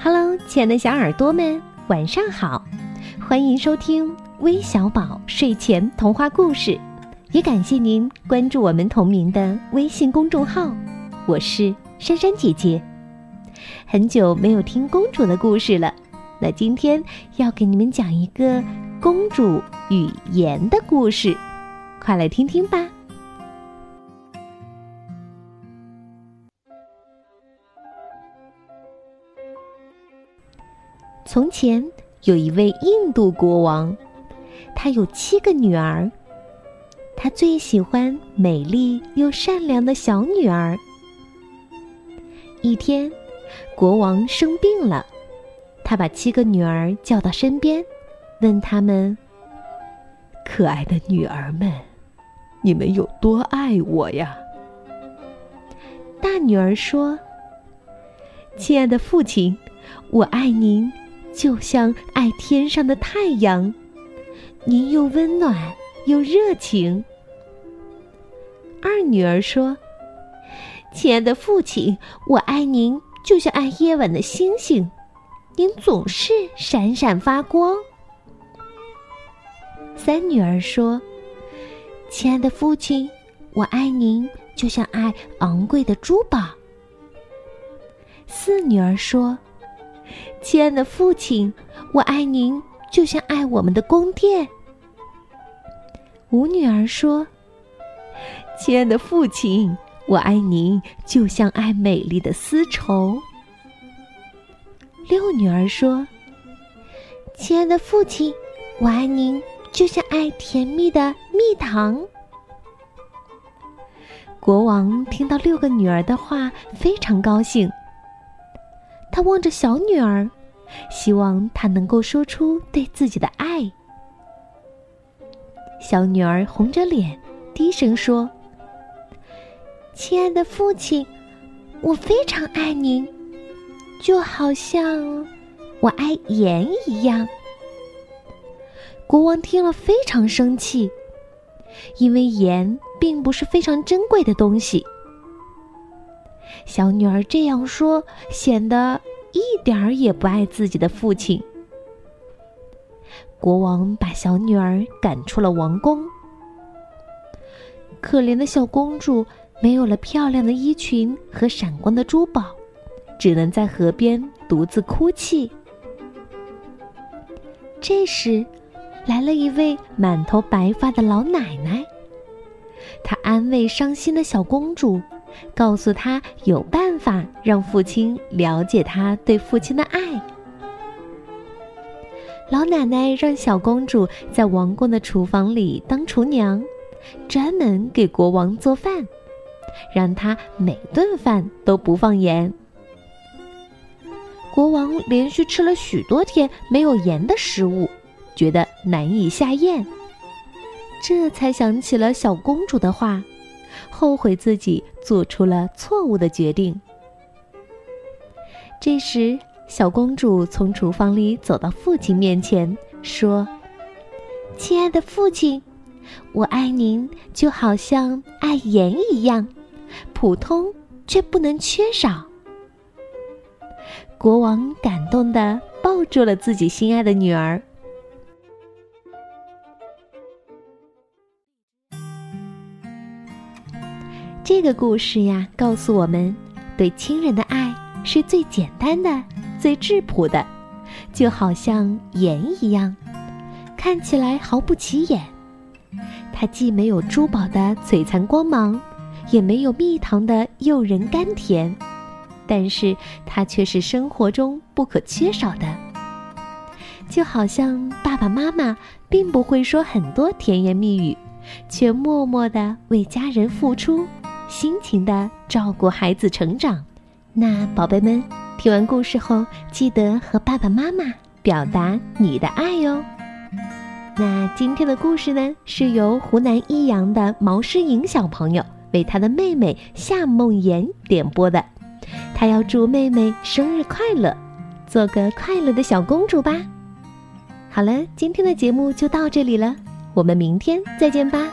Hello，亲爱的小耳朵们，晚上好！欢迎收听微小宝睡前童话故事，也感谢您关注我们同名的微信公众号。我是珊珊姐姐，很久没有听公主的故事了，那今天要给你们讲一个公主语言的故事，快来听听吧。从前有一位印度国王，他有七个女儿。他最喜欢美丽又善良的小女儿。一天，国王生病了，他把七个女儿叫到身边，问他们：“可爱的女儿们，你们有多爱我呀？”大女儿说：“亲爱的父亲，我爱您。”就像爱天上的太阳，您又温暖又热情。二女儿说：“亲爱的父亲，我爱您，就像爱夜晚的星星，您总是闪闪发光。”三女儿说：“亲爱的父亲，我爱您，就像爱昂贵的珠宝。”四女儿说。亲爱的父亲，我爱您，就像爱我们的宫殿。五女儿说：“亲爱的父亲，我爱您，就像爱美丽的丝绸。”六女儿说：“亲爱的父亲，我爱您，就像爱甜蜜的蜜糖。”国王听到六个女儿的话，非常高兴。他望着小女儿，希望她能够说出对自己的爱。小女儿红着脸，低声说：“亲爱的父亲，我非常爱您，就好像我爱盐一样。”国王听了非常生气，因为盐并不是非常珍贵的东西。小女儿这样说，显得一点儿也不爱自己的父亲。国王把小女儿赶出了王宫。可怜的小公主没有了漂亮的衣裙和闪光的珠宝，只能在河边独自哭泣。这时，来了一位满头白发的老奶奶，她安慰伤心的小公主。告诉他有办法让父亲了解他对父亲的爱。老奶奶让小公主在王宫的厨房里当厨娘，专门给国王做饭，让他每顿饭都不放盐。国王连续吃了许多天没有盐的食物，觉得难以下咽，这才想起了小公主的话。后悔自己做出了错误的决定。这时，小公主从厨房里走到父亲面前，说：“亲爱的父亲，我爱您就好像爱盐一样，普通却不能缺少。”国王感动的抱住了自己心爱的女儿。这个故事呀，告诉我们，对亲人的爱是最简单的、最质朴的，就好像盐一样，看起来毫不起眼。它既没有珠宝的璀璨光芒，也没有蜜糖的诱人甘甜，但是它却是生活中不可缺少的。就好像爸爸妈妈并不会说很多甜言蜜语，却默默的为家人付出。辛勤的照顾孩子成长，那宝贝们听完故事后，记得和爸爸妈妈表达你的爱哟。那今天的故事呢，是由湖南益阳的毛诗颖小朋友为他的妹妹夏梦妍点播的，他要祝妹妹生日快乐，做个快乐的小公主吧。好了，今天的节目就到这里了，我们明天再见吧。